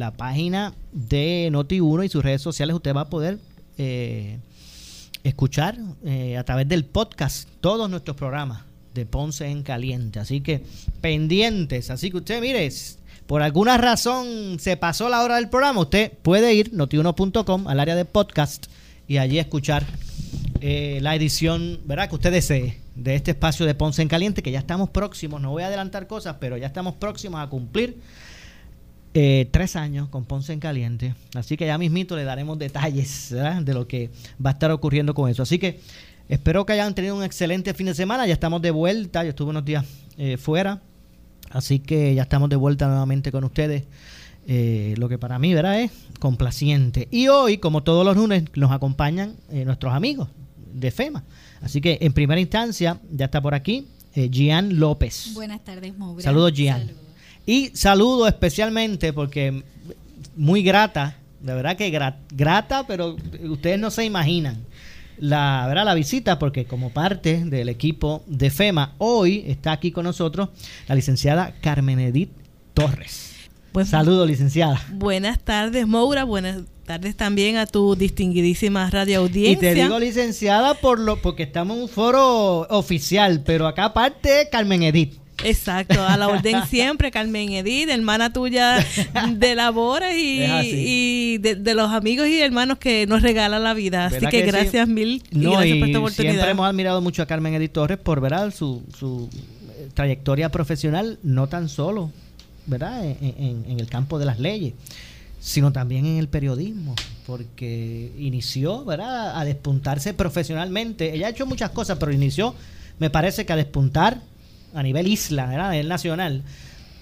la página de Noti1 y sus redes sociales usted va a poder eh, escuchar eh, a través del podcast todos nuestros programas de Ponce en Caliente. Así que pendientes. Así que usted, mire, por alguna razón se pasó la hora del programa, usted puede ir notiuno.com al área de podcast y allí escuchar eh, la edición, ¿verdad? Que usted desee de este espacio de Ponce en Caliente, que ya estamos próximos, no voy a adelantar cosas, pero ya estamos próximos a cumplir eh, tres años con Ponce en Caliente. Así que ya mismito le daremos detalles de lo que va a estar ocurriendo con eso. Así que espero que hayan tenido un excelente fin de semana. Ya estamos de vuelta. Yo estuve unos días eh, fuera. Así que ya estamos de vuelta nuevamente con ustedes. Eh, lo que para mí ¿verdad? es complaciente. Y hoy, como todos los lunes, nos acompañan nuestros amigos de FEMA. Así que en primera instancia ya está por aquí Gian López. Buenas tardes, Maura. Saludos, Gian. Y saludo especialmente porque muy grata, de verdad que grata, pero ustedes no se imaginan la, ¿verdad? la visita porque como parte del equipo de FEMA, hoy está aquí con nosotros la licenciada Carmen Edith Torres. Pues, Saludos, licenciada. Buenas tardes, Moura. Buenas tardes también a tu distinguidísima radio audiencia. Y te digo licenciada por lo, porque estamos en un foro oficial, pero acá aparte Carmen Edith. Exacto, a la orden siempre, Carmen Edith, hermana tuya de labores y, de, los amigos y hermanos que nos regalan la vida. Así que, gracias mil y gracias por esta oportunidad. Siempre hemos admirado mucho a Carmen Edith Torres por ver su, su eh, trayectoria profesional, no tan solo ¿verdad? En, en, el campo de las leyes, sino también en el periodismo, porque inició ¿verdad? a despuntarse profesionalmente. Ella ha hecho muchas cosas, pero inició, me parece que a despuntar a nivel isla, a nivel nacional,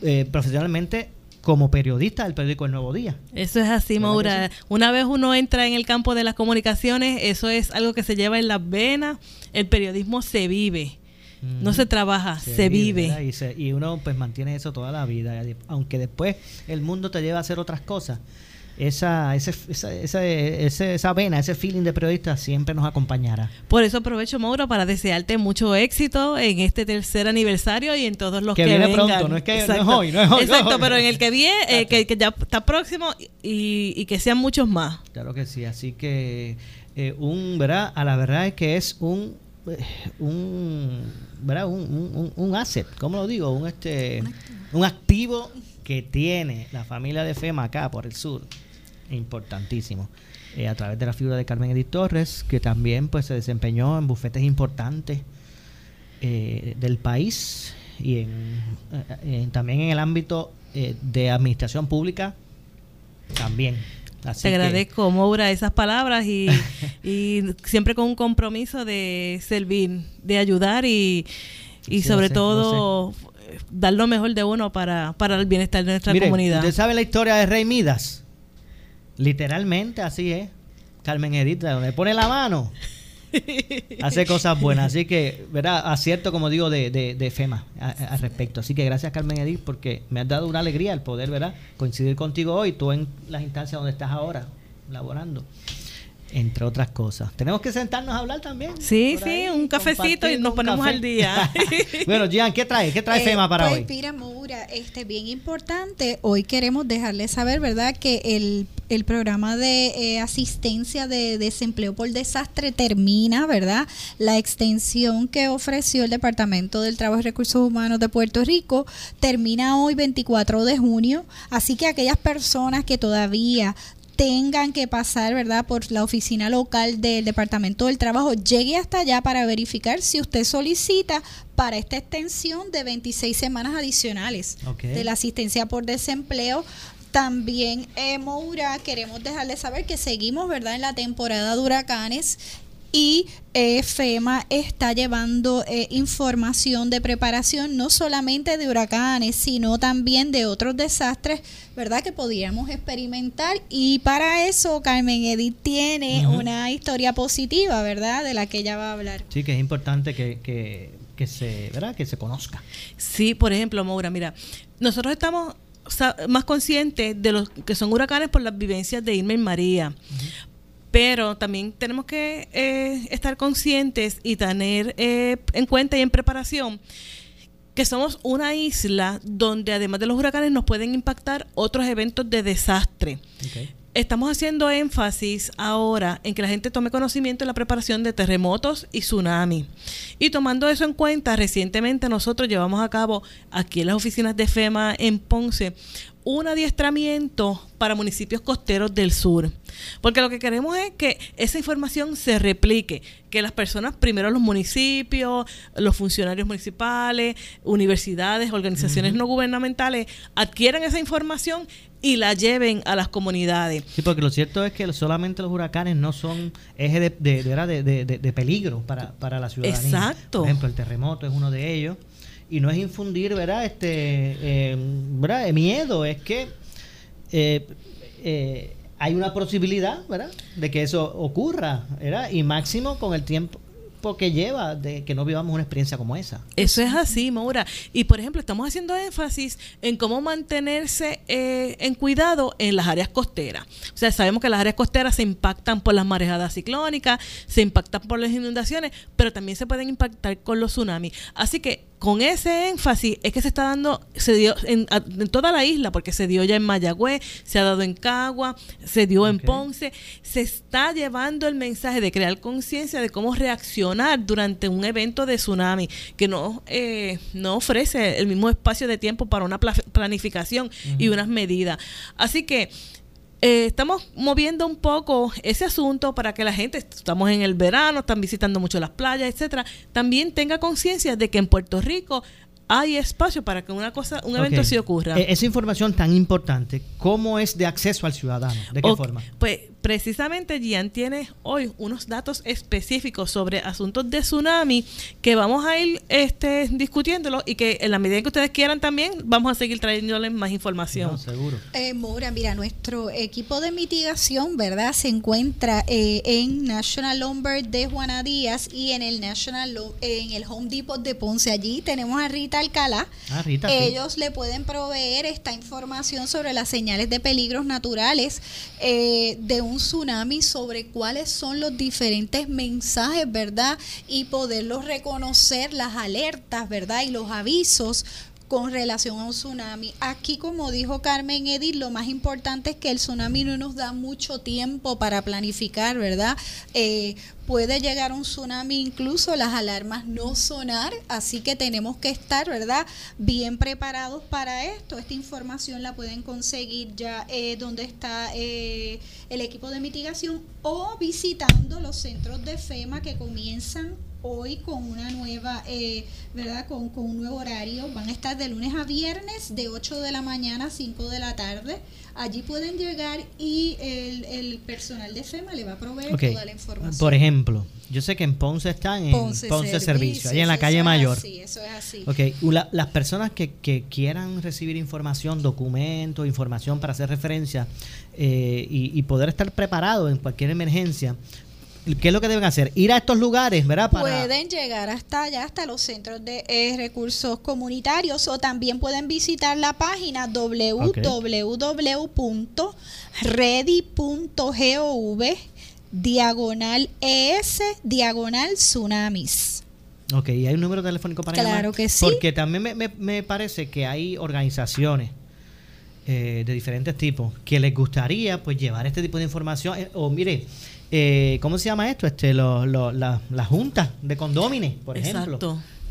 eh, profesionalmente como periodista del periódico El Nuevo Día. Eso es así, Maura. Una vez uno entra en el campo de las comunicaciones, eso es algo que se lleva en las venas. El periodismo se vive. No se trabaja, se, vive. Y, y, uno pues mantiene eso toda la vida, aunque después el mundo te lleva a hacer otras cosas esa, ese, esa, esa, esa, vena, ese feeling de periodista siempre nos acompañará. Por eso aprovecho, Mauro, para desearte mucho éxito en este tercer aniversario y en todos los que, que viene pronto, no es que no es hoy, no es hoy. Exacto, pero en el que viene, eh, que, ya está próximo y, y, que sean muchos más. Claro que sí, así que eh, un, ¿verdad? A la verdad es que es un eh, un, ¿verdad? Un, un, un, asset, ¿cómo lo digo? Un, este, un activo que tiene la familia de FEMA acá por el sur importantísimo. Eh, a través de la figura de Carmen Edith Torres, que también pues se desempeñó en bufetes importantes eh, del país y en, también en el ámbito eh, de administración pública también. Te agradezco, Moura, esas palabras y, y, siempre con un compromiso de servir, de ayudar y, y sobre todo dar lo mejor de uno para, para el bienestar de nuestra comunidad. ¿Usted sabe la historia de Rey Midas? Literalmente así es. Carmen Edith, donde pone la mano, hace cosas buenas. Así que, ¿verdad? Acierto, como digo, de, de, FEMA al respecto. Así que gracias, Carmen Edith, porque me has dado una alegría el poder, ¿verdad? Coincidir contigo hoy, tú en las instancias donde estás ahora, laborando entre otras cosas. Tenemos que sentarnos a hablar también. Sí, sí, un cafecito y nos ponemos al día. bueno, Gian, ¿qué trae? ¿Qué trae eh, FEMA para pues, hoy? Mira, Maura, este, bien importante, hoy queremos dejarles saber, ¿verdad?, que el, el programa de eh, asistencia de desempleo por desastre termina, ¿verdad? La extensión que ofreció el Departamento del Trabajo y Recursos Humanos de Puerto Rico termina hoy 24 de junio, así que aquellas personas que todavía tengan que pasar, ¿verdad?, por la oficina local del Departamento del Trabajo, llegue hasta allá para verificar si usted solicita para esta extensión de 26 semanas adicionales de la asistencia por desempleo. También, eh, Moura, queremos dejarle saber que seguimos, ¿verdad?, en la temporada de huracanes y eh, FEMA está llevando eh, información de preparación no solamente de huracanes, sino también de otros desastres, ¿verdad? Que podríamos experimentar. Y para eso Carmen Edith tiene una historia positiva, ¿verdad? De la que ella va a hablar. Sí, que es importante que, que, que se, ¿verdad? Que se conozca. Sí, por ejemplo, Maura, mira, nosotros estamos más conscientes de los que son huracanes por las vivencias de Irma y María pero también tenemos que eh, estar conscientes y tener eh, en cuenta y en preparación que somos una isla donde además de los huracanes nos pueden impactar otros eventos de desastre. Estamos haciendo énfasis ahora en que la gente tome conocimiento de la preparación de terremotos y tsunami. Y tomando eso en cuenta, recientemente nosotros llevamos a cabo aquí en las oficinas de FEMA en Ponce un adiestramiento para municipios costeros del sur. Porque lo que queremos es que esa información se replique, que las personas, primero los municipios, los funcionarios municipales, universidades, organizaciones no gubernamentales, adquieran esa información y la lleven a las comunidades. Sí, porque lo cierto es que solamente los huracanes no son eje de, de, de peligro para, para la ciudadanía. Exacto. Por ejemplo, el terremoto es uno de ellos y no es infundir, ¿verdad? Este, eh, ¿verdad? miedo, es que eh, eh, hay una posibilidad, ¿verdad? De que eso ocurra, ¿verdad? Y máximo con el tiempo que lleva de que no vivamos una experiencia como esa. Eso es así, Maura. Y por ejemplo, estamos haciendo énfasis en cómo mantenerse en cuidado en las áreas costeras. O sea, sabemos que las áreas costeras se impactan por las marejadas ciclónicas, se impactan por las inundaciones, pero también se pueden impactar con los tsunamis. Así que con ese énfasis es que se está dando, se dio en, toda la isla, porque se dio ya en Mayagüez, se ha dado en Cagua, se dio en Ponce, se está llevando el mensaje de crear conciencia de cómo reaccionar durante un evento de tsunami, que no, eh, no ofrece el mismo espacio de tiempo para una planificación y unas medidas. Así que eh, estamos moviendo un poco ese asunto para que la gente, estamos en el verano, están visitando mucho las playas, etcétera, también tenga conciencia de que en Puerto Rico hay espacio para que una cosa, un evento así ocurra. E-, esa información tan importante, ¿cómo es de acceso al ciudadano? ¿De qué forma? Pues precisamente Gian tiene hoy unos datos específicos sobre asuntos de tsunami que vamos a ir este, discutiéndolo y que en la medida que ustedes quieran también vamos a seguir trayéndoles más información. seguro. Eh, Mora, mira, nuestro equipo de mitigación, ¿verdad? Se encuentra eh, en National Lumber de Juana Díaz y en el National en el Home Depot de Ponce. Allí tenemos a Rita Alcalá. Ah, Rita, Ellos le pueden proveer esta información sobre las señales de peligros naturales eh, de un tsunami sobre cuáles son los diferentes mensajes, ¿verdad? Y poderlos reconocer, las alertas, ¿verdad? Y los avisos con relación a un tsunami. Aquí, como dijo Carmen Edith, lo más importante es que el tsunami no nos da mucho tiempo para planificar, ¿verdad? Eh, puede llegar un tsunami, incluso las alarmas no sonar, así que tenemos que estar, ¿verdad? Bien preparados para esto. Esta información la pueden conseguir ya eh, donde está eh, el equipo de mitigación o visitando los centros de FEMA que comienzan hoy con una nueva, eh, ¿verdad? Con, con, un nuevo horario. Van a estar de lunes a viernes, de 8 de la mañana a 5 de la tarde. Allí pueden llegar y el, el personal de FEMA le va a proveer toda la información. Por ejemplo, yo sé que en Ponce están en Ponce, Servicio, ahí en la calle Mayor. Sí, eso es así. Ok, las personas que, que, quieran recibir información, documentos, información para hacer referencia eh, y, y poder estar preparado en cualquier emergencia, ¿Qué es lo que deben hacer? Ir a estos lugares, ¿verdad? Pueden llegar hasta allá, hasta los centros de eh, recursos comunitarios o también pueden visitar la página www.ready.gov diagonal ES diagonal tsunamis. Ok, ¿y hay un número telefónico para Claro que sí. Porque también me, me, parece que hay organizaciones eh, de diferentes tipos que les gustaría pues llevar este tipo de información. Eh, o mire, eh, ¿cómo se llama esto? Este, lo, lo, la, la junta de condómines, por ejemplo.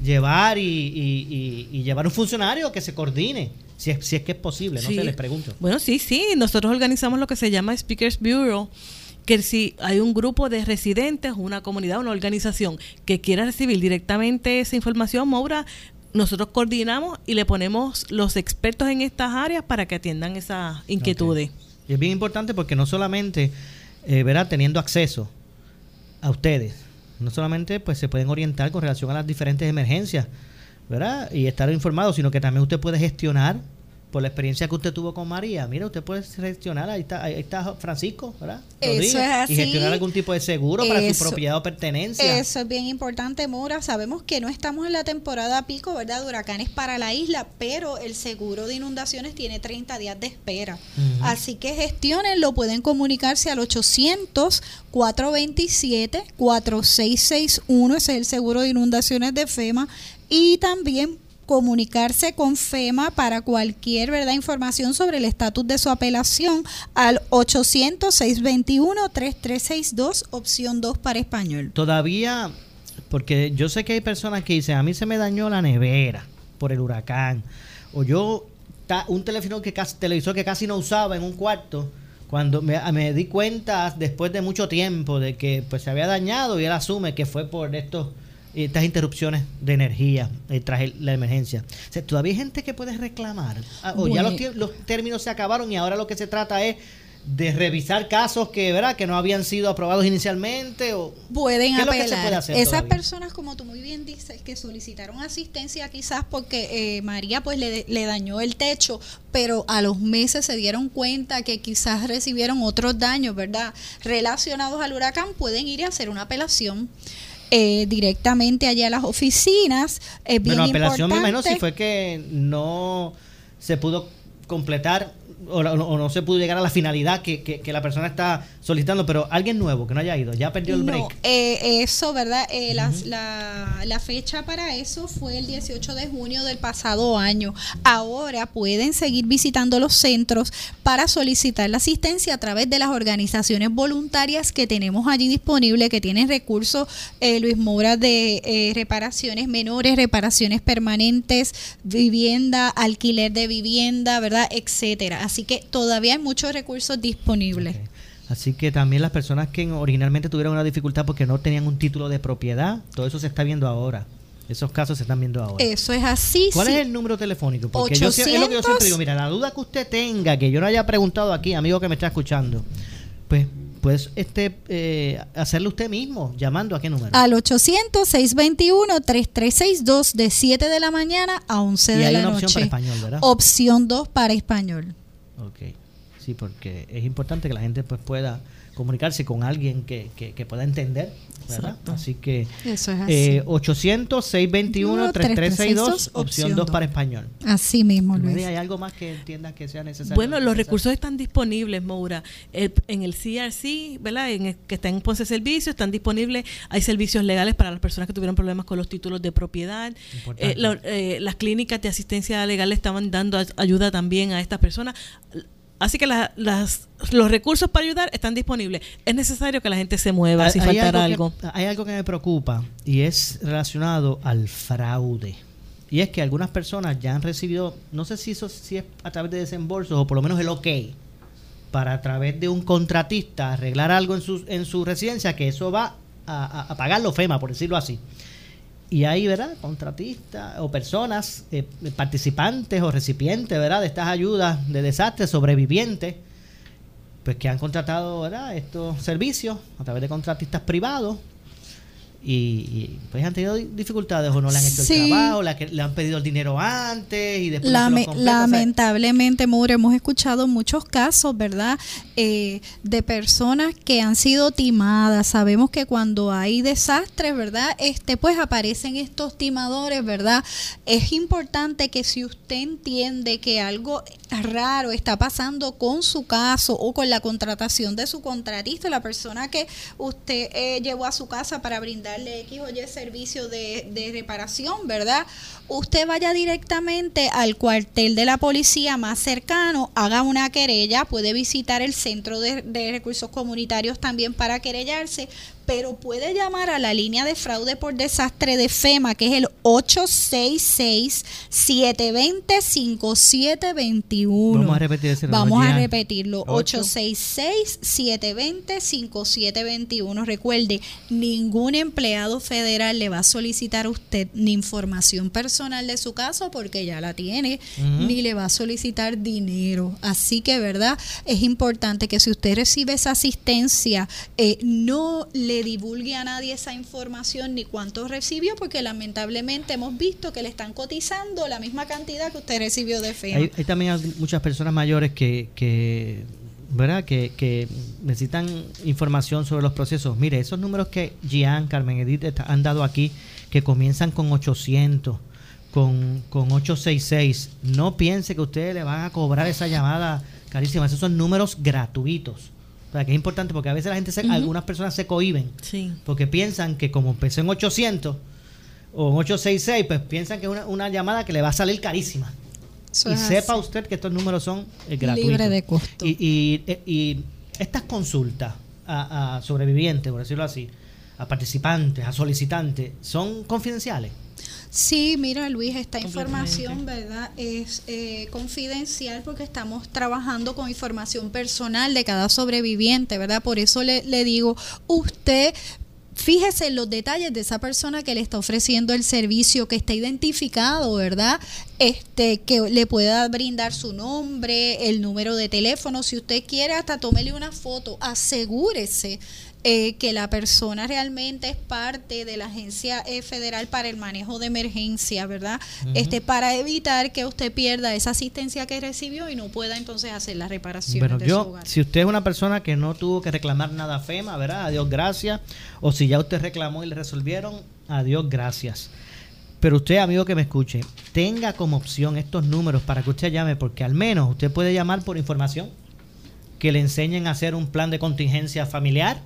Llevar y, y, llevar un funcionario que se coordine. Si es, si es que es posible, no sé, les pregunto. Bueno, sí, sí, nosotros organizamos lo que se llama Speakers Bureau, que si hay un grupo de residentes, una comunidad, una organización que quiera recibir directamente esa información, Maura, nosotros coordinamos y le ponemos los expertos en estas áreas para que atiendan esas inquietudes. Y es bien importante porque no solamente eh, ¿verdad? teniendo acceso a ustedes. No solamente pues se pueden orientar con relación a las diferentes emergencias, ¿verdad? Y estar informados, sino que también usted puede gestionar por la experiencia que usted tuvo con María, mira, usted puede gestionar, ahí está, ahí está Francisco, ¿verdad? Eso es así. Y gestionar algún tipo de seguro para su propiedad o pertenencia. Eso es bien importante, Mora. Sabemos que no estamos en la temporada pico, ¿verdad? De huracanes para la isla, pero el seguro de inundaciones tiene 30 días de espera. Así que gestionen, lo pueden comunicarse al 800 427 4661, ese es el seguro de inundaciones de FEMA. Y también comunicarse con FEMA para cualquier verdad información sobre el estatus de su apelación al 800-621-3362, opción 2 para español. Todavía, porque yo sé que hay personas que dicen, a mí se me dañó la nevera por el huracán, o yo un teléfono que casi, televisor que casi no usaba en un cuarto, cuando me, di cuenta después de mucho tiempo de que pues se había dañado y él asume que fue por estos estas interrupciones de energía eh, tras la emergencia. O todavía hay gente que puede reclamar. Ah, o ya los, los, términos se acabaron y ahora lo que se trata es de revisar casos que verdad que no habían sido aprobados inicialmente o pueden apelar. esas personas como tú muy bien dices que solicitaron asistencia quizás porque eh, María pues le, le, dañó el techo pero a los meses se dieron cuenta que quizás recibieron otros daños verdad relacionados al huracán pueden ir a hacer una apelación eh, directamente allá a las oficinas. Es bien bueno, apelación importante. menos si fue que no se pudo completar o, no se pudo llegar a la finalidad que, que, la persona está solicitando, pero alguien nuevo que no haya ido, ya perdió el break. Eh, eso, ¿verdad? Eh, la, la, fecha para eso fue el 18 de junio del pasado año. Ahora pueden seguir visitando los centros para solicitar la asistencia a través de las organizaciones voluntarias que tenemos allí disponibles, que tienen recursos, eh, Luis Mora, de reparaciones menores, reparaciones permanentes, vivienda, alquiler de vivienda, ¿verdad? Etcétera. Así que todavía hay muchos recursos disponibles. Así que también las personas que originalmente tuvieron una dificultad porque no tenían un título de propiedad, todo eso se está viendo ahora. Esos casos se están viendo ahora. Eso es así. ¿Cuál es el número telefónico? Porque yo, es lo que yo siempre digo, mira, la duda que usted tenga, que yo no haya preguntado aquí, amigo que me está escuchando, pues pues este eh, hacerlo usted mismo, llamando a qué número. Al 800-621-3362 de 7 de la mañana a 11 de la noche. Y hay una opción para español, ¿verdad? Opción 2 para español. Ok, sí, porque es importante que la gente pues pueda comunicarse con alguien que, que, pueda entender, ¿verdad? Así que Eso es así. Eh, 800-621-3362, opción 2 para español. Así mismo, Luis. ¿Hay algo más que entiendas que sea necesario? Bueno, los recursos están disponibles, Moura. en el CRC, ¿verdad? En que está en Ponce Servicio, están disponibles. Hay servicios legales para las personas que tuvieron problemas con los títulos de propiedad. Eh, eh, las clínicas de asistencia legal estaban dando ayuda también a estas personas Así que las, los recursos para ayudar están disponibles. Es necesario que la gente se mueva si faltara algo. hay algo que me preocupa y es relacionado al fraude. Y es que algunas personas ya han recibido, no sé si eso si es a través de desembolsos o por lo menos el ok, para a través de un contratista arreglar algo en su, en su residencia, que eso va a, a pagarlo FEMA, por decirlo así y hay, ¿verdad? Contratistas o personas, eh, participantes o recipientes, ¿verdad? De estas ayudas de desastres, sobrevivientes, pues que han contratado, ¿verdad? Estos servicios a través de contratistas privados y, pues han tenido dificultades o no le han hecho el trabajo, la que le han pedido el dinero antes y después lamentablemente Moore hemos escuchado muchos casos verdad eh, de personas que han sido timadas. Sabemos que cuando hay desastres verdad este pues aparecen estos timadores verdad es importante que si usted entiende que algo raro está pasando con su caso o con la contratación de su contratista la persona que usted eh, llevó a su casa para brindar darle X o servicio de, de reparación, ¿verdad? Usted vaya directamente al cuartel de la policía más cercano, haga una querella, puede visitar el centro de recursos comunitarios también para querellarse, pero puede llamar a la línea de fraude por desastre de FEMA, que es el 866-720-5721. Vamos a repetir ese Vamos a repetirlo. 866-720-5721. Recuerde, ningún empleado federal le va a solicitar a usted ni información personal de su caso porque ya la tiene, ni le va a solicitar dinero. Así que, ¿verdad? Es importante que si usted recibe esa asistencia, eh, no le divulgue a nadie esa información ni cuánto recibió, porque lamentablemente hemos visto que le están cotizando la misma cantidad que usted recibió de FEMA. Hay, también muchas personas mayores que, que ¿verdad? Que, que, necesitan información sobre los procesos. Mire, esos números que Gian, Carmen Edith han dado aquí, que comienzan con 800, con, con 866, no piense que ustedes le van a cobrar esa llamada carísima. Esos son números gratuitos. O sea, que es importante porque a veces la gente, algunas personas se cohiben. Porque piensan que como empezó en 800, o un 866, pues piensan que es una, una llamada que le va a salir carísima. Eso y sepa así. usted que estos números son eh, gratuitos. Libre de costo. Y, y- eh, y estas consultas a, a sobrevivientes, por decirlo así, a participantes, a solicitantes, ¿son confidenciales? Sí, mira Luis, esta información, ¿verdad? Es eh, confidencial porque estamos trabajando con información personal de cada sobreviviente, ¿verdad? Por eso le, le digo, usted... Fíjese en los detalles de esa persona que le está ofreciendo el servicio, que está identificado, ¿verdad? Este, que le pueda brindar su nombre, el número de teléfono. Si usted quiere, hasta tómele una foto. Asegúrese eh, que la persona realmente es parte de la Agencia eh, Federal para el Manejo de Emergencia, ¿verdad? Este para evitar que usted pierda esa asistencia que recibió y no pueda entonces hacer las reparaciones Bueno, de su yo, hogar. si usted es una persona que no tuvo que reclamar nada a FEMA, ¿verdad? Adiós, gracias. O si ya usted reclamó y le resolvieron, adiós, gracias. Pero usted, amigo que me escuche, tenga como opción estos números para que usted llame, porque al menos usted puede llamar por información, que le enseñen a hacer un plan de contingencia familiar.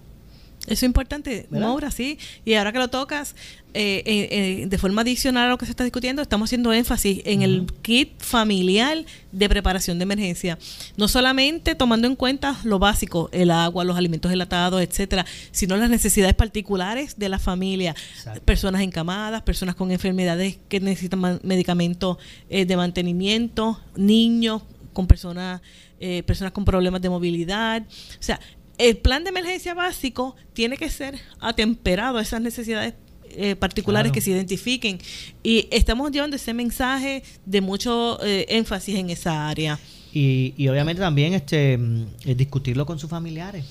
Eso es importante, ¿Verdad? Maura, sí. Y ahora que lo tocas, eh, eh, eh, de forma adicional a lo que se está discutiendo, estamos haciendo énfasis en el kit familiar de preparación de emergencia. No solamente tomando en cuenta lo básico, el agua, los alimentos enlatados, etcétera, sino las necesidades particulares de la familia. Exacto. Personas encamadas, personas con enfermedades que necesitan medicamentos eh, de mantenimiento, niños con personas, eh, personas con problemas de movilidad. O sea, el plan de emergencia básico tiene que ser atemperado a esas necesidades eh, particulares Claro. que se identifiquen y estamos llevando ese mensaje de mucho eh, énfasis en esa área. Y, y obviamente también este mm, discutirlo con sus familiares.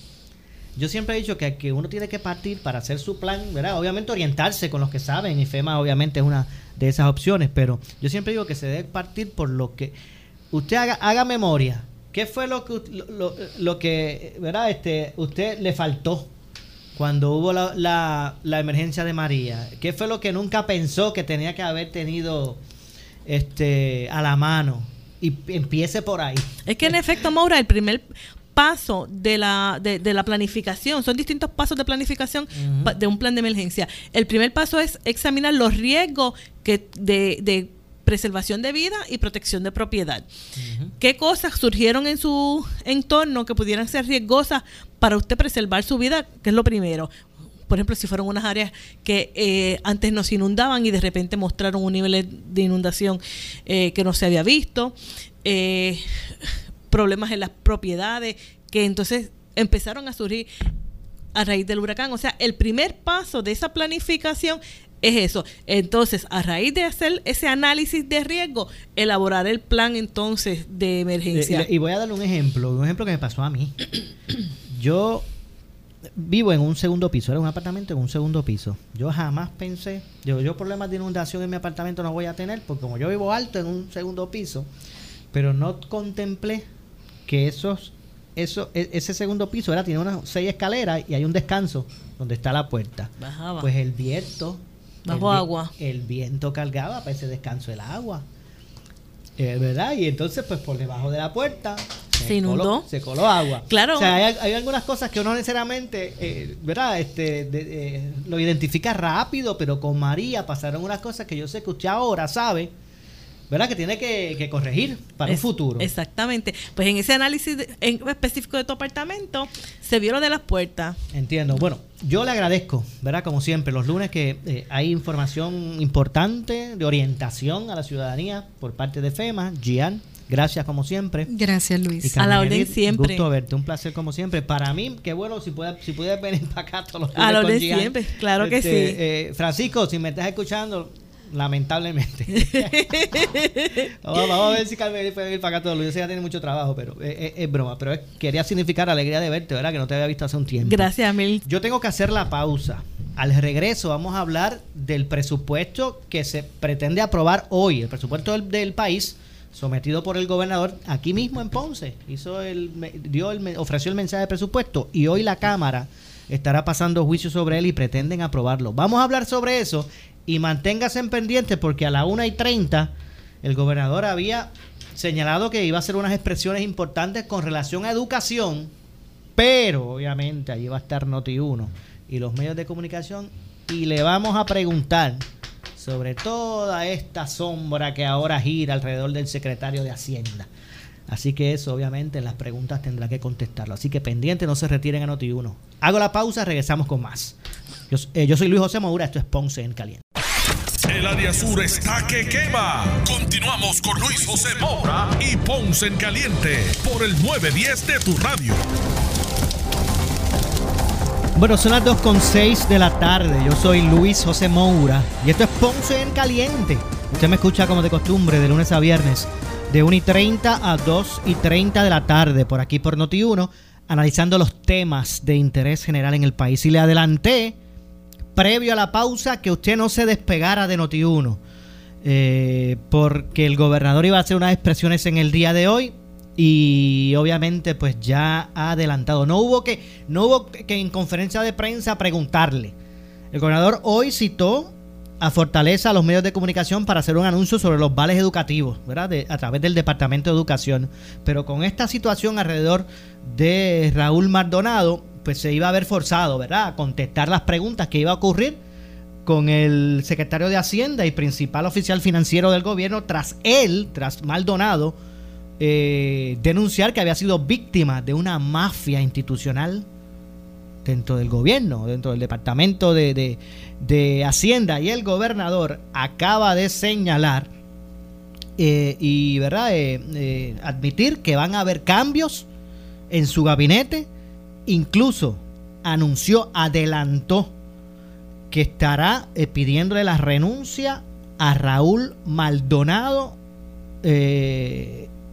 Yo siempre he dicho que, que uno tiene que partir para hacer su plan, ¿verdad? Obviamente orientarse con los que saben y FEMA obviamente es una de esas opciones, pero yo siempre digo que se debe partir por lo que usted haga, haga memoria. ¿Qué fue lo que, lo, lo- lo que, ¿verdad? Este, usted le faltó cuando hubo la, la, la emergencia de María? ¿Qué fue lo que nunca pensó que tenía que haber tenido este, a la mano? Y empiece por ahí. Es que en efecto, Maura, el primer paso de la, de, de la planificación, son distintos pasos de planificación de un plan de emergencia. El primer paso es examinar los riesgos que de, de preservación de vida y protección de propiedad. ¿Qué cosas surgieron en su entorno que pudieran ser riesgosas para usted preservar su vida? Que es lo primero. Por ejemplo, si fueron unas áreas que eh, antes no se inundaban y de repente mostraron un nivel de inundación eh, que no se había visto, eh, problemas en las propiedades que entonces empezaron a surgir a raíz del huracán. O sea, el primer paso de esa planificación es eso. Entonces, a raíz de hacer ese análisis de riesgo, elaborar el plan entonces de emergencia. Eh, Y, y voy a darle un ejemplo, un ejemplo que me pasó a mí. Yo vivo en un segundo piso, era un apartamento en un segundo piso. Yo jamás pensé, yo, yo problemas de inundación en mi apartamento no voy a tener, porque como yo vivo alto en un segundo piso, pero no contemplé que esos, eso, e- ese segundo piso era, tiene unas seis escaleras y hay un descanso donde está la puerta. Bajaba. Pues el viento. Bajo el agua. El viento cargaba para ese descanso el agua. Eh, ¿Verdad? Y entonces, pues por debajo de la puerta Se inundó. coló- se coló agua. Claro. O sea, hay, hay algunas cosas que uno necesariamente, eh, ¿verdad? Este, de- eh, lo identifica rápido, pero con María pasaron unas cosas que yo sé que usted ahora sabe, ¿verdad? Que tiene que, que corregir para Es- un futuro. Exactamente. Pues en ese análisis de- en específico de tu apartamento, se vieron de las puertas. Entiendo. Bueno, yo le agradezco, ¿verdad? Como siempre, los lunes que eh, hay información importante de orientación a la ciudadanía por parte de FEMA. Gian, gracias como siempre. Gracias, Y Luis. A la orden Edith, siempre. Gusto verte, un placer como siempre. Para mí, qué bueno si puedes si puedes venir para acá todos los A la orden siempre, claro que sí. eh, Francisco, si me estás escuchando, lamentablemente. vamos, vamos a ver si Carmen puede venir para acá todos los días. Ella tiene mucho trabajo, pero eh, es broma. Pero es- quería significar alegría de verte, ¿verdad? Que no te había visto hace un tiempo. Gracias, Mil. Yo tengo que hacer la pausa. Al regreso vamos a hablar del presupuesto que se pretende aprobar hoy, el presupuesto del, del país sometido por el gobernador aquí mismo en Ponce. Hizo el dio el ofreció el mensaje de presupuesto y hoy la Cámara estará pasando juicio sobre él y pretenden aprobarlo. Vamos a hablar sobre eso y manténgase en pendiente porque a la 1 y 30 el gobernador había señalado que iba a hacer unas expresiones importantes con relación a educación pero obviamente allí va a estar Noti1 y los medios de comunicación y le vamos a preguntar sobre toda esta sombra que ahora gira alrededor del secretario de Hacienda. Así que eso, obviamente, en las preguntas tendrá que contestarlo. Así que pendiente, no se retiren a Noti1. Hago la pausa, regresamos con más. Yo, eh, yo soy Luis José Moura, esto es Ponce en Caliente. El área sur está que quema. Continuamos con Luis José Moura y Ponce en Caliente por el 910 de tu radio. Bueno, son las 2.6 de la tarde. Yo soy Luis José Moura y esto es Ponce en Caliente. Usted me escucha como de costumbre de lunes a viernes de 1 y 30 a 2 y 30 de la tarde por aquí por Noti1 analizando los temas de interés general en el país. Y le adelanté previo a la pausa que usted no se despegara de Noti1 eh, porque el gobernador iba a hacer unas expresiones en el día de hoy y obviamente pues ya ha adelantado. No hubo que, no hubo que en conferencia de prensa preguntarle. El gobernador hoy citó a Fortaleza a los medios de comunicación para hacer un anuncio sobre los vales educativos, ¿verdad? a través del Departamento de Educación. Pero con esta situación alrededor de Raúl Maldonado, pues se iba a ver forzado, ¿verdad? A contestar las preguntas que iba a ocurrir con el secretario de Hacienda y principal oficial financiero del gobierno tras él, tras Maldonado, eh, denunciar que había sido víctima de una mafia institucional dentro del gobierno, dentro del departamento de, Hacienda. Y el gobernador acaba de señalar eh, y ¿verdad? Eh, admitir que van a haber cambios en su gabinete. Incluso anunció, adelantó que estará pidiéndole la renuncia a Raúl Maldonado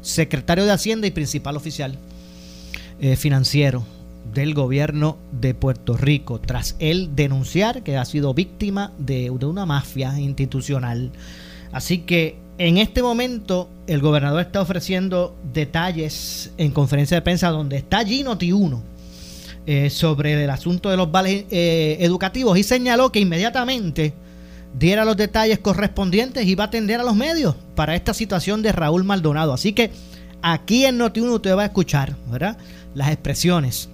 secretario de Hacienda y principal oficial eh, financiero del gobierno de Puerto Rico, tras él denunciar que ha sido víctima de, una mafia institucional. Así que en este momento el gobernador está ofreciendo detalles en conferencia de prensa donde está allí Noti1 eh, sobre el asunto de los vales eh, educativos y señaló que inmediatamente diera los detalles correspondientes y va a atender a los medios para esta situación de Raúl Maldonado. Así que aquí en Noti1 usted va a escuchar, ¿verdad? Las expresiones.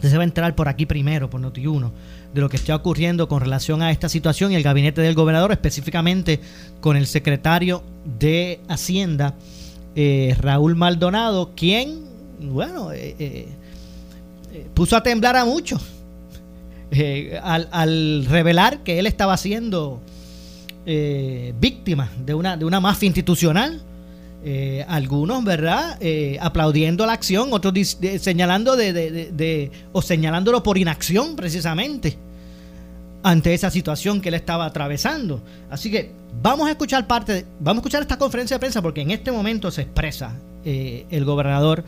Usted se va a entrar por aquí primero, por Noti1, de lo que está ocurriendo con relación a esta situación y el gabinete del gobernador, específicamente con el secretario de Hacienda, eh, Raúl Maldonado, quien, bueno, eh, eh, puso a temblar a muchos. al, al, revelar que él estaba haciendo eh, víctimas de una, de una mafia institucional. Eh, algunos, ¿verdad? Eh, aplaudiendo la acción, otros señalando de, o señalándolo por inacción precisamente ante esa situación que él estaba atravesando. Así que vamos a escuchar parte, vamos a escuchar esta conferencia de prensa porque en este momento se expresa el gobernador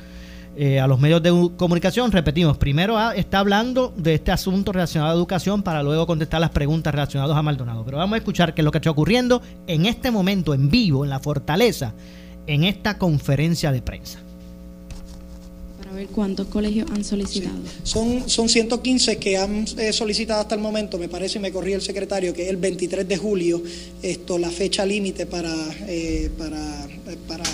eh, a los medios de comunicación. Repetimos, primero está hablando de este asunto relacionado a educación para luego contestar las preguntas relacionadas a Maldonado. Pero vamos a escuchar qué es lo que está ocurriendo en este momento, en vivo, en la fortaleza, en esta conferencia de prensa. Para ver cuántos colegios han solicitado. Son, son 115 que han eh, solicitado hasta el momento, me parece, y me corría el secretario, que es el 23 de julio, esto, la fecha límite para, eh, para, para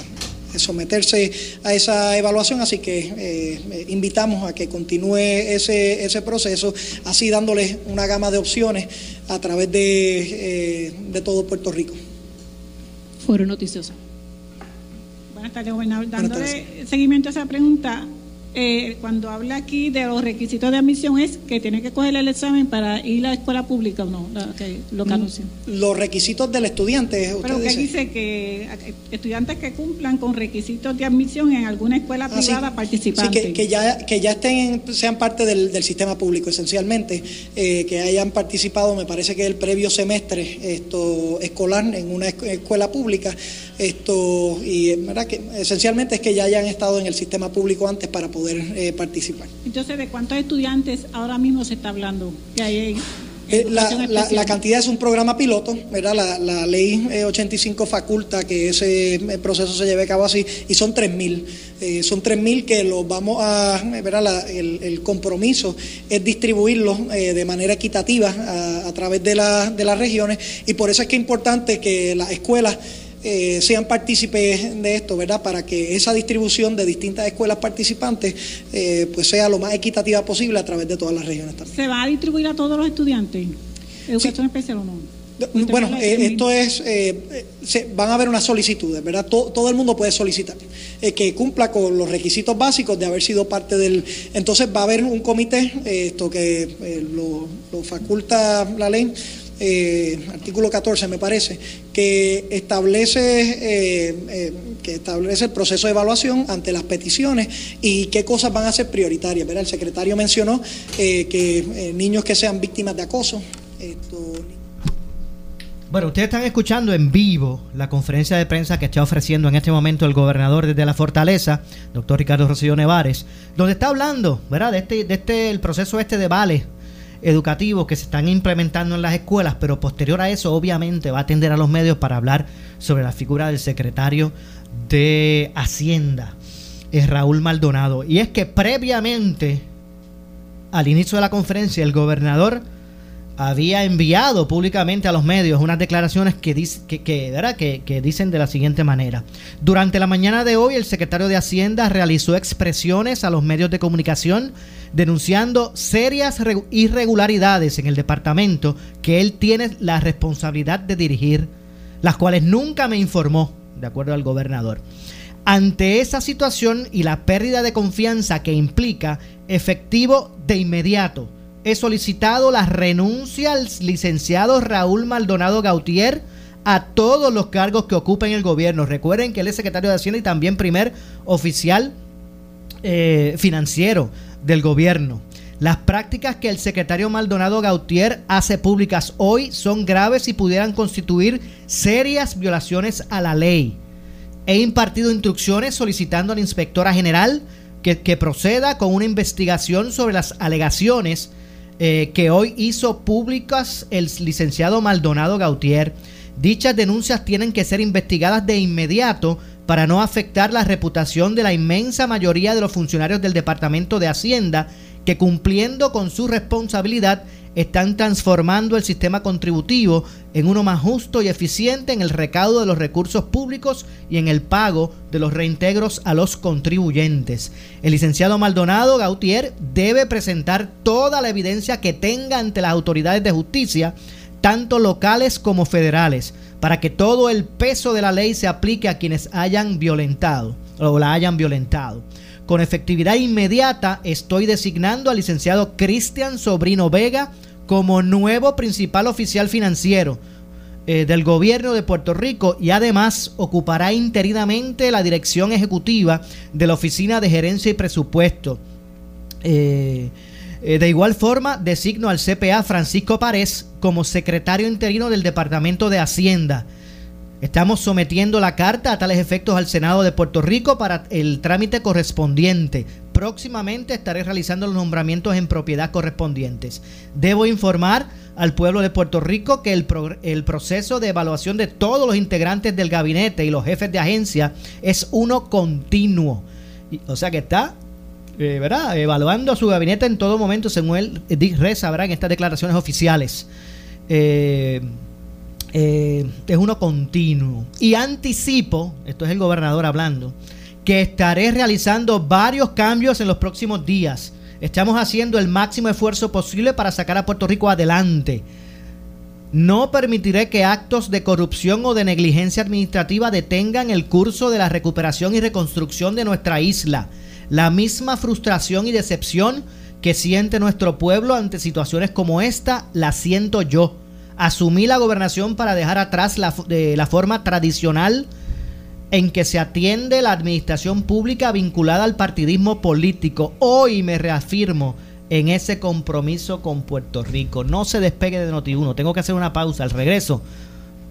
someterse a esa evaluación, así que eh, invitamos a que continúe ese, ese proceso, así dándoles una gama de opciones a través de, eh, de todo Puerto Rico. Foro noticioso. Buenas tardes, gobernador. Dándole seguimiento a esa pregunta, eh, cuando habla aquí de los requisitos de admisión es que tiene que coger el examen para ir a la escuela pública o no, lo que mm, Los requisitos del estudiante. Pero que dice que eh, estudiantes que cumplan con requisitos de admisión en alguna escuela ah, privada participante. Sí, que, ya, que ya estén, sean parte del, sistema público esencialmente, eh, que hayan participado, me parece que el previo semestre esto escolar en una escuela pública, esto y verdad que esencialmente es que ya hayan estado en el sistema público antes para poder eh, participar. Entonces, ¿de cuántos estudiantes ahora mismo se está hablando que hay eh, la, cantidad es un programa piloto, ¿verdad? La, ley 85 eh, faculta que ese proceso se lleve a cabo así, y son 3.000. Eh, son 3.000 que los vamos a, ¿verdad? El, el, compromiso es distribuirlos de manera equitativa a, a través de, de las regiones, y por eso es que es importante que las escuelas eh, sean partícipes de esto, ¿verdad? Para que esa distribución de distintas escuelas participantes eh, pues sea lo más equitativa posible a través de todas las regiones también. ¿Se va a distribuir a todos los estudiantes? ¿Educación especial o no? Bueno, eh, esto es, eh, van a haber unas solicitudes, ¿verdad? Todo, el mundo puede solicitar que cumpla con los requisitos básicos de haber sido parte del... Entonces va a haber un comité, esto que lo, faculta la ley, artículo 14 me parece, que establece, que establece el proceso de evaluación ante las peticiones y qué cosas van a ser prioritarias. ¿verdad? El secretario mencionó que niños que sean víctimas de acoso, bueno, ustedes están escuchando en vivo la conferencia de prensa que está ofreciendo en este momento el gobernador desde la Fortaleza, doctor Ricardo Rocío Nevares, donde está hablando, ¿verdad?, de este, de este, el proceso este de vales educativos que se están implementando en las escuelas, pero posterior a eso, obviamente, va a atender a los medios para hablar sobre la figura del secretario de Hacienda, es Raúl Maldonado. Y es que previamente, al inicio de la conferencia, el gobernador había enviado públicamente a los medios unas declaraciones que, dicen de la siguiente manera. Durante la mañana de hoy, el secretario de Hacienda realizó expresiones a los medios de comunicación denunciando serias irregularidades en el departamento que él tiene la responsabilidad de dirigir, las cuales nunca me informó, de acuerdo al gobernador. Ante esa situación y la pérdida de confianza que implica, efectivo de inmediato, he solicitado la renuncia al licenciado Raúl Maldonado Gautier a todos los cargos que ocupa en el gobierno. Recuerden que él es secretario de Hacienda y también primer oficial eh, financiero del gobierno. Las prácticas que el secretario Maldonado Gautier hace públicas hoy son graves y pudieran constituir serias violaciones a la ley. He impartido instrucciones solicitando a la inspectora general que proceda con una investigación sobre las alegaciones eh, que hoy hizo públicas el licenciado Maldonado Gautier. Dichas denuncias tienen que ser investigadas de inmediato para no afectar la reputación de la inmensa mayoría de los funcionarios del Departamento de Hacienda que cumpliendo con su responsabilidad están transformando el sistema contributivo en uno más justo y eficiente en el recaudo de los recursos públicos y en el pago de los reintegros a los contribuyentes. El licenciado Maldonado Gautier debe presentar toda la evidencia que tenga ante las autoridades de justicia, tanto locales como federales, para que todo el peso de la ley se aplique a quienes hayan violentado o la hayan violentado. Con efectividad inmediata estoy designando al licenciado Cristian Sobrino Vega como nuevo principal oficial financiero eh, del gobierno de Puerto Rico y además ocupará interinamente la dirección ejecutiva de la Oficina de Gerencia y Presupuesto. Eh, eh, de igual forma, designo al CPA Francisco Párez como secretario interino del Departamento de Hacienda Estamos sometiendo la carta a tales efectos al Senado de Puerto Rico para el trámite correspondiente. Próximamente estaré realizando los nombramientos en propiedad correspondientes. Debo informar al pueblo de Puerto Rico que el, proceso de evaluación de todos los integrantes del gabinete y los jefes de agencia es uno continuo. o sea que está eh, ¿verdad? evaluando a su gabinete en todo momento, según él reza en estas declaraciones oficiales. Eh, eh, es uno continuo. Y anticipo, esto es el gobernador hablando, que estaré realizando varios cambios en los próximos días. Estamos haciendo el máximo esfuerzo posible para sacar a Puerto Rico adelante. No permitiré que actos de corrupción o de negligencia administrativa detengan el curso de la recuperación y reconstrucción de nuestra isla. La misma frustración y decepción que siente nuestro pueblo ante situaciones como esta, la siento yo asumí la gobernación para dejar atrás la, de la forma tradicional en que se atiende la administración pública vinculada al partidismo político. Hoy me reafirmo en ese compromiso con Puerto Rico. No se despegue de Noti1. Tengo que hacer una pausa. Al regreso,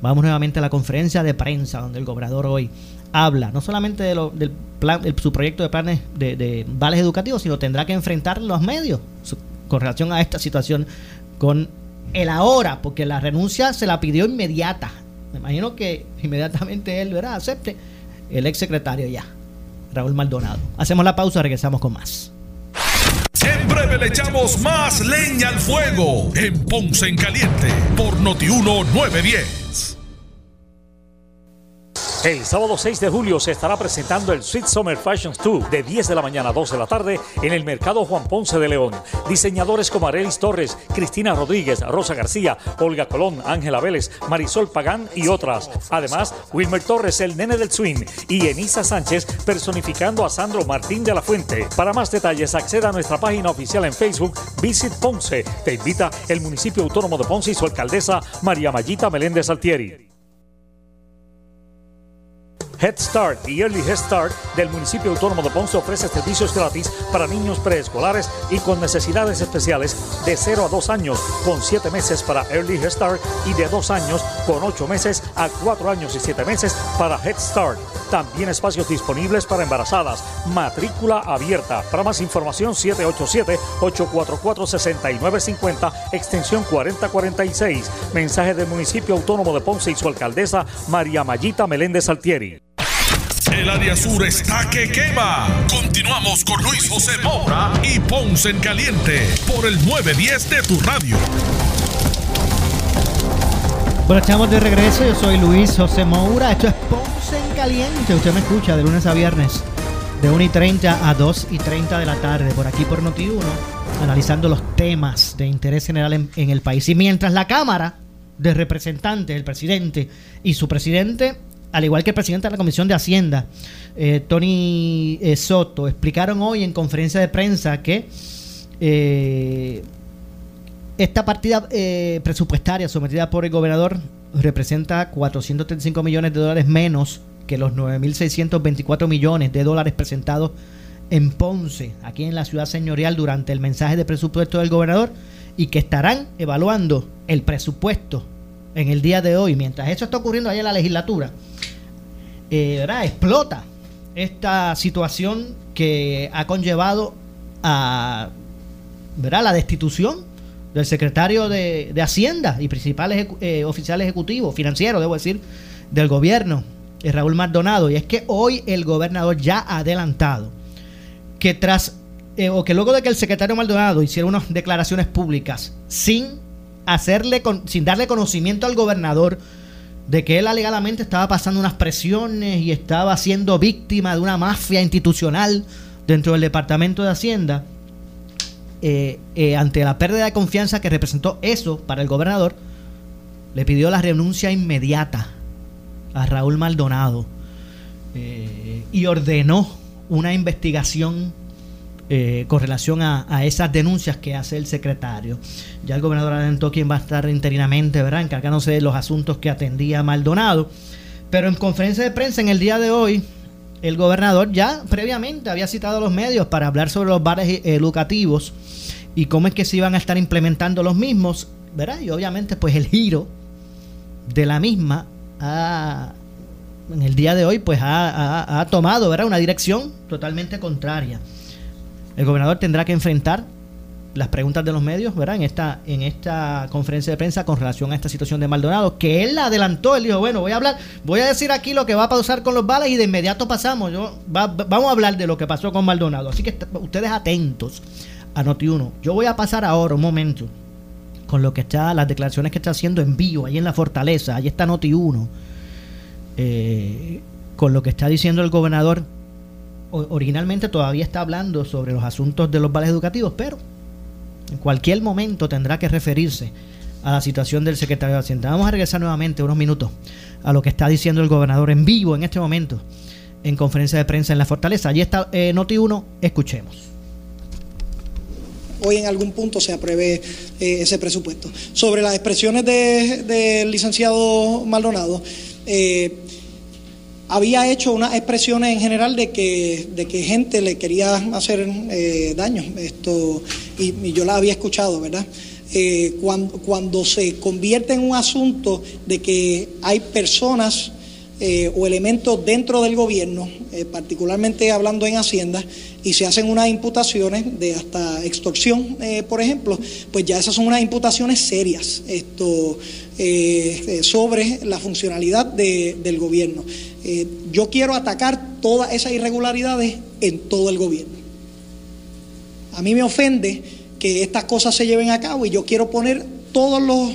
vamos nuevamente a la conferencia de prensa donde el gobernador hoy habla no solamente de del plan, su proyecto de planes de, de, vales educativos, sino tendrá que enfrentar los medios con relación a esta situación con el ahora, porque la renuncia se la pidió inmediata. Me imagino que inmediatamente él, verá, acepte el ex secretario ya, Raúl Maldonado. Hacemos la pausa, regresamos con más. Breve le echamos más leña al fuego en Ponce en Caliente por Notiuno 910. El sábado 6 de julio se estará presentando el Sweet Summer Fashion Tour de 10 de la mañana a 2 de la tarde en el Mercado Juan Ponce de León. Diseñadores como Arelis Torres, Cristina Rodríguez, Rosa García, Olga Colón, Ángela Vélez, Marisol Pagán y otras. Además, Wilmer Torres, el nene del swing, y Enisa Sánchez personificando a Sandro Martín de la Fuente. Para más detalles, acceda a nuestra página oficial en Facebook, Visit Ponce. Te invita el municipio autónomo de Ponce y su alcaldesa María Mayita Meléndez Altieri. Head Start y Early Head Start del municipio autónomo de Ponce ofrece servicios gratis para niños preescolares y con necesidades especiales de 0 a 2 años, con 7 meses para Early Head Start y de 2 años con 8 meses a 4 años y 7 meses para Head Start. También espacios disponibles para embarazadas. Matrícula abierta. Para más información, 787-844-6950, extensión 4046. Mensaje del municipio autónomo de Ponce y su alcaldesa, María Mayita Meléndez Altieri. El área sur está que quema. Continuamos con Luis José Moura y Ponce en Caliente por el 910 de tu radio. Bueno, estamos de regreso. Yo soy Luis José Moura. Esto es Ponce en Caliente. Usted me escucha de lunes a viernes, de 1 y 30 a 2 y 30 de la tarde, por aquí por Noti1, analizando los temas de interés general en, en el país. Y mientras la Cámara de Representantes, el presidente y su presidente, al igual que el presidente de la Comisión de Hacienda, eh, Tony eh, Soto, explicaron hoy en conferencia de prensa que eh, esta partida eh, presupuestaria sometida por el gobernador representa 435 millones de dólares menos que los 9.624 millones de dólares presentados en Ponce, aquí en la ciudad señorial, durante el mensaje de presupuesto del gobernador y que estarán evaluando el presupuesto en el día de hoy. Mientras eso está ocurriendo allá en la legislatura, eh, explota esta situación que ha conllevado a ¿verdad? la destitución del secretario de, de Hacienda y principal eh, oficial ejecutivo, financiero, debo decir, del gobierno, eh, Raúl Maldonado. Y es que hoy el gobernador ya ha adelantado que tras, eh, o que luego de que el secretario Maldonado hiciera unas declaraciones públicas sin hacerle, con- sin darle conocimiento al gobernador de que él alegadamente estaba pasando unas presiones y estaba siendo víctima de una mafia institucional dentro del Departamento de Hacienda, eh, eh, ante la pérdida de confianza que representó eso para el gobernador, le pidió la renuncia inmediata a Raúl Maldonado eh, y ordenó una investigación eh, con relación a, a esas denuncias que hace el secretario. Ya el gobernador adelantó quién va a estar interinamente, ¿verdad? Encargándose de los asuntos que atendía Maldonado. Pero en conferencia de prensa en el día de hoy, el gobernador ya previamente había citado a los medios para hablar sobre los bares eh, educativos y cómo es que se iban a estar implementando los mismos, ¿verdad? Y obviamente pues el giro de la misma ha, en el día de hoy pues ha, ha- ha tomado ¿verdad? una dirección totalmente contraria. El gobernador tendrá que enfrentar las preguntas de los medios, ¿verdad? En esta, en esta conferencia de prensa con relación a esta situación de Maldonado, que él la adelantó, él dijo, bueno, voy a hablar, voy a decir aquí lo que va a pasar con los vales y de inmediato pasamos. Yo, va- vamos a hablar de lo que pasó con Maldonado. Así que ustedes atentos a Noti1. Yo voy a pasar ahora un momento con lo que está, las declaraciones que está haciendo en vivo ahí en la fortaleza, ahí está Noti1, eh, con lo que está diciendo el gobernador. Originalmente todavía está hablando sobre los asuntos de los vales educativos, pero en cualquier momento tendrá que referirse a la situación del secretario de Hacienda. Vamos a regresar nuevamente unos minutos a lo que está diciendo el gobernador en vivo en este momento en conferencia de prensa en la fortaleza. Allí está eh, Noti1, escuchemos. hoy en algún punto se apruebe eh, ese presupuesto. Sobre las expresiones de- del licenciado Maldonado, eh, había hecho unas expresiones en general de que, de que gente le quería hacer eh, daño, esto, y, yo la había escuchado, ¿verdad? Eh, cuando, cuando se convierte en un asunto de que hay personas eh, o elementos dentro del gobierno, particularmente hablando en Hacienda, y se hacen unas imputaciones de hasta extorsión, por ejemplo, pues ya esas son unas imputaciones serias esto, sobre la funcionalidad de- del gobierno. Eh, yo quiero atacar todas esas irregularidades en todo el gobierno. A mí me ofende que estas cosas se lleven a cabo y yo quiero poner todos los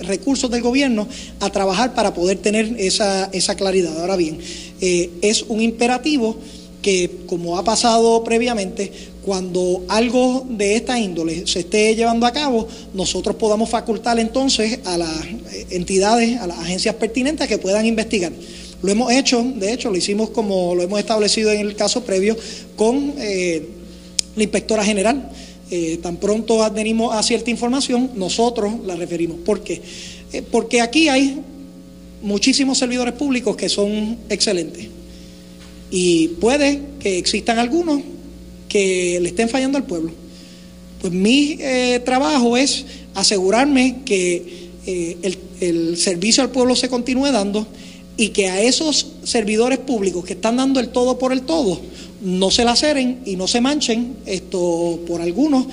recursos del gobierno a trabajar para poder tener esa, esa claridad. Ahora bien, es un imperativo que, como ha pasado previamente, cuando algo de esta índole se esté llevando a cabo, nosotros podamos facultar entonces a las entidades, a las agencias pertinentes que puedan investigar. Lo hemos hecho, de hecho, lo hicimos como lo hemos establecido en el caso previo con eh, la inspectora general. Eh, tan pronto adherimos a cierta información, nosotros la referimos. ¿Por qué? Eh, porque aquí hay muchísimos servidores públicos que son excelentes. Y puede que existan algunos que le estén fallando al pueblo. Pues mi trabajo es asegurarme que el servicio al pueblo se continúe dando y que a esos servidores públicos que están dando el todo por el todo no se laceren y no se manchen esto por algunos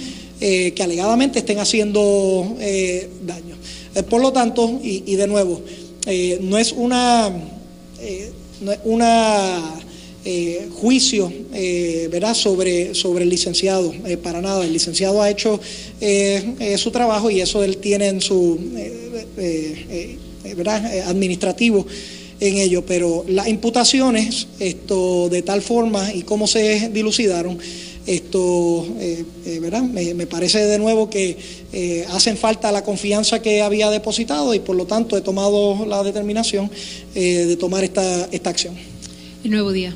eh, que alegadamente estén haciendo eh, daño. Eh, por lo tanto, y, de nuevo, no es una, no es una juicio ¿verdad? Sobre, sobre el licenciado, para nada. El licenciado ha hecho su trabajo y eso él tiene en su ¿verdad? administrativo en ello, pero las imputaciones, esto de tal forma y cómo se dilucidaron, esto, eh, eh, ¿verdad? Me, parece de nuevo que eh, hacen falta la confianza que había depositado y por lo tanto he tomado la determinación de tomar esta, esta acción. El nuevo día.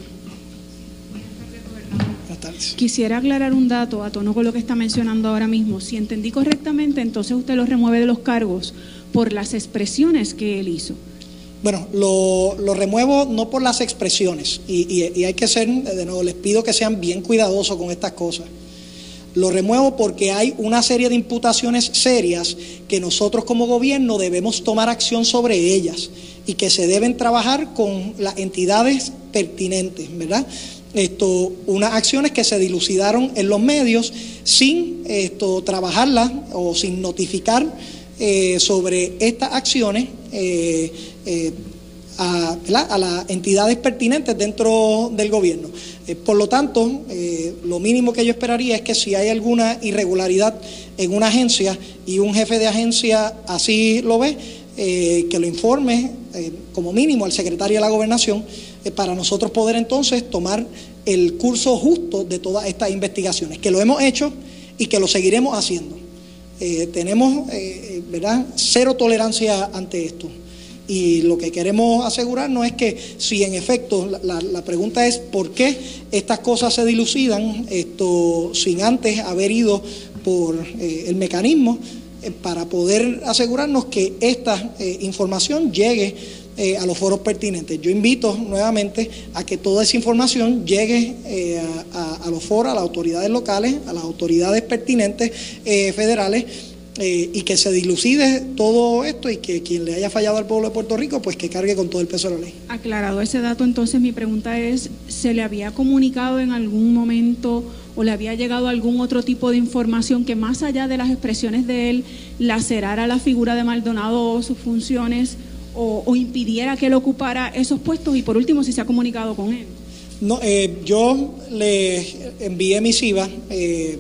Quisiera aclarar un dato a tono con lo que está mencionando ahora mismo. Si entendí correctamente, entonces usted lo remueve de los cargos por las expresiones que él hizo. Bueno, lo, remuevo no por las expresiones y, hay que ser, de nuevo, les pido que sean bien cuidadosos con estas cosas. Lo remuevo porque hay una serie de imputaciones serias que nosotros como gobierno debemos tomar acción sobre ellas y que se deben trabajar con las entidades pertinentes, ¿verdad? Esto, unas acciones que se dilucidaron en los medios sin esto trabajarlas o sin notificar eh, sobre estas acciones eh, eh, a, las entidades pertinentes dentro del gobierno. por lo tanto, lo mínimo que yo esperaría es que si hay alguna irregularidad en una agencia y un jefe de agencia así lo ve, que lo informe como mínimo al secretario de la gobernación para nosotros poder entonces tomar el curso justo de todas estas investigaciones, que lo hemos hecho y que lo seguiremos haciendo. Eh, tenemos eh, ¿verdad? cero tolerancia ante esto. Y lo que queremos asegurarnos es que si en efecto, la, pregunta es por qué estas cosas se dilucidan esto, sin antes haber ido por eh, el mecanismo para poder asegurarnos que esta información llegue eh, a los foros pertinentes. Yo invito nuevamente a que toda esa información llegue eh, a, los foros, a las autoridades locales, a las autoridades pertinentes eh, federales. Y que se dilucide todo esto y que quien le haya fallado al pueblo de Puerto Rico, pues que cargue con todo el peso de la ley. Aclarado ese dato, entonces mi pregunta es, ¿se le había comunicado en algún momento o le había llegado algún otro tipo de información que más allá de las expresiones de él lacerara la figura de Maldonado o sus funciones o, impidiera que él ocupara esos puestos y por último si se ha comunicado con él. No, eh, yo le envié misiva eh,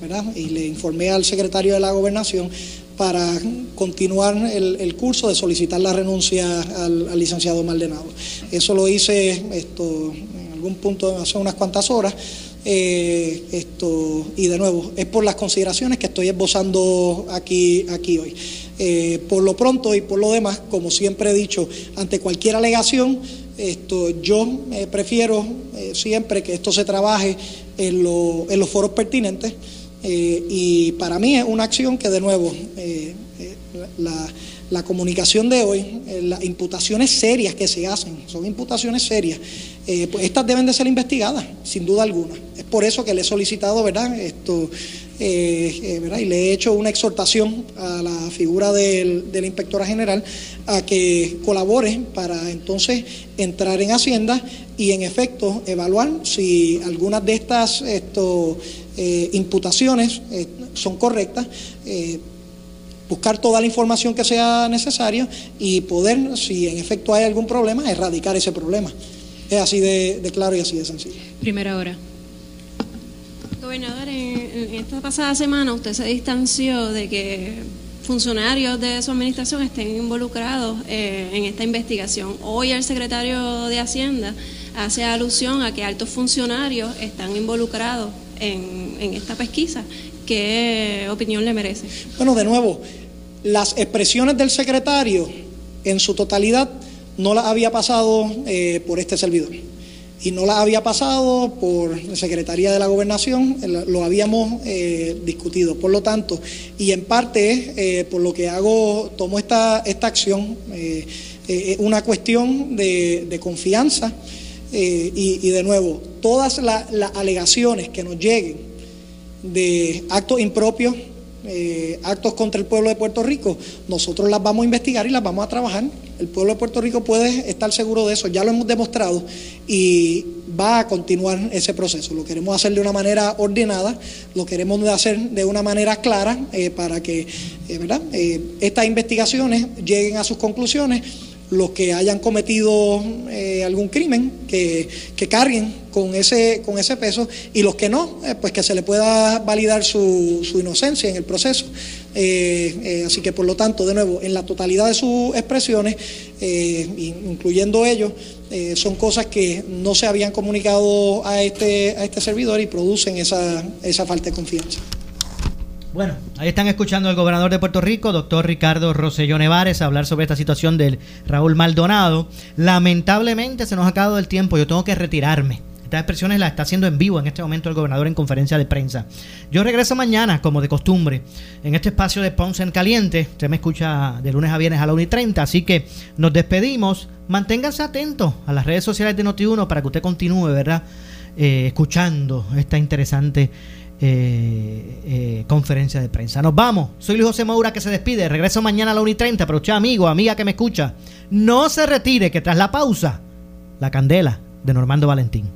¿verdad? y le informé al secretario de la gobernación para continuar el, curso de solicitar la renuncia al, licenciado Maldonado. Eso lo hice esto, en algún punto hace unas cuantas horas. Eh, esto y de nuevo es por las consideraciones que estoy esbozando aquí, aquí hoy. Eh, por lo pronto y por lo demás, como siempre he dicho, ante cualquier alegación, esto, yo eh, prefiero eh, siempre que esto se trabaje en, los foros pertinentes y para mí es una acción que de nuevo la, comunicación de hoy, las imputaciones serias que se hacen, son imputaciones serias, pues estas deben de ser investigadas, sin duda alguna. Es por eso que le he solicitado, ¿verdad? Esto, eh, eh, y le he hecho una exhortación a la figura del, de la inspectora general a que colabore para entonces entrar en Hacienda y en efecto evaluar si algunas de estas eh, imputaciones son correctas buscar toda la información que sea necesaria y poder, si en efecto hay algún problema, erradicar ese problema. Es así de claro y así de sencillo. Primera hora. Gobernador, en, esta pasada semana usted se distanció de que funcionarios de su administración estén involucrados eh, en esta investigación. Hoy el secretario de Hacienda hace alusión a que altos funcionarios están involucrados en, en esta pesquisa. ¿Qué opinión le merece? Bueno, de nuevo, las expresiones del secretario en su totalidad no las había pasado eh, por este servidor y no las había pasado por la Secretaría de la Gobernación, lo habíamos eh, discutido. Por lo tanto, y en parte eh, por lo que hago, tomo esta, esta acción, es una cuestión de, confianza y, de nuevo, todas las alegaciones que nos lleguen de actos impropios, eh, actos contra el pueblo de Puerto Rico, nosotros las vamos a investigar y las vamos a trabajar. El pueblo de Puerto Rico puede estar seguro de eso, ya lo hemos demostrado y va a continuar ese proceso. Lo queremos hacer de una manera ordenada, lo queremos hacer de una manera clara eh, para que eh, estas investigaciones lleguen a sus conclusiones los que hayan cometido eh, algún crimen que, carguen con ese, con ese peso y los que no, eh, pues que se le pueda validar su, su inocencia en el proceso. Eh, así que por lo tanto, de nuevo, en la totalidad de sus expresiones, incluyendo ellos, son cosas que no se habían comunicado a este, a este servidor y producen esa, esa falta de confianza. Bueno, ahí están escuchando al gobernador de Puerto Rico, doctor Ricardo Rosselló Nevares, hablar sobre esta situación del Raúl Maldonado. Lamentablemente se nos ha acabado el tiempo, yo tengo que retirarme. Estas expresiones las está haciendo en vivo en este momento el gobernador en conferencia de prensa. Yo regreso mañana, como de costumbre, en este espacio de Ponce en Caliente. Usted me escucha de lunes a viernes a la 1 y 30, así que nos despedimos. Manténganse atentos a las redes sociales de Noti1 para que usted continúe, ¿verdad? Eh, escuchando esta interesante eh, eh, conferencia de prensa. Nos vamos. Soy Luis José Moura que se despide. Regreso mañana a la 1 y 30. Pero usted, amigo, amiga que me escucha, no se retire, que tras la pausa, la candela de Normando Valentín.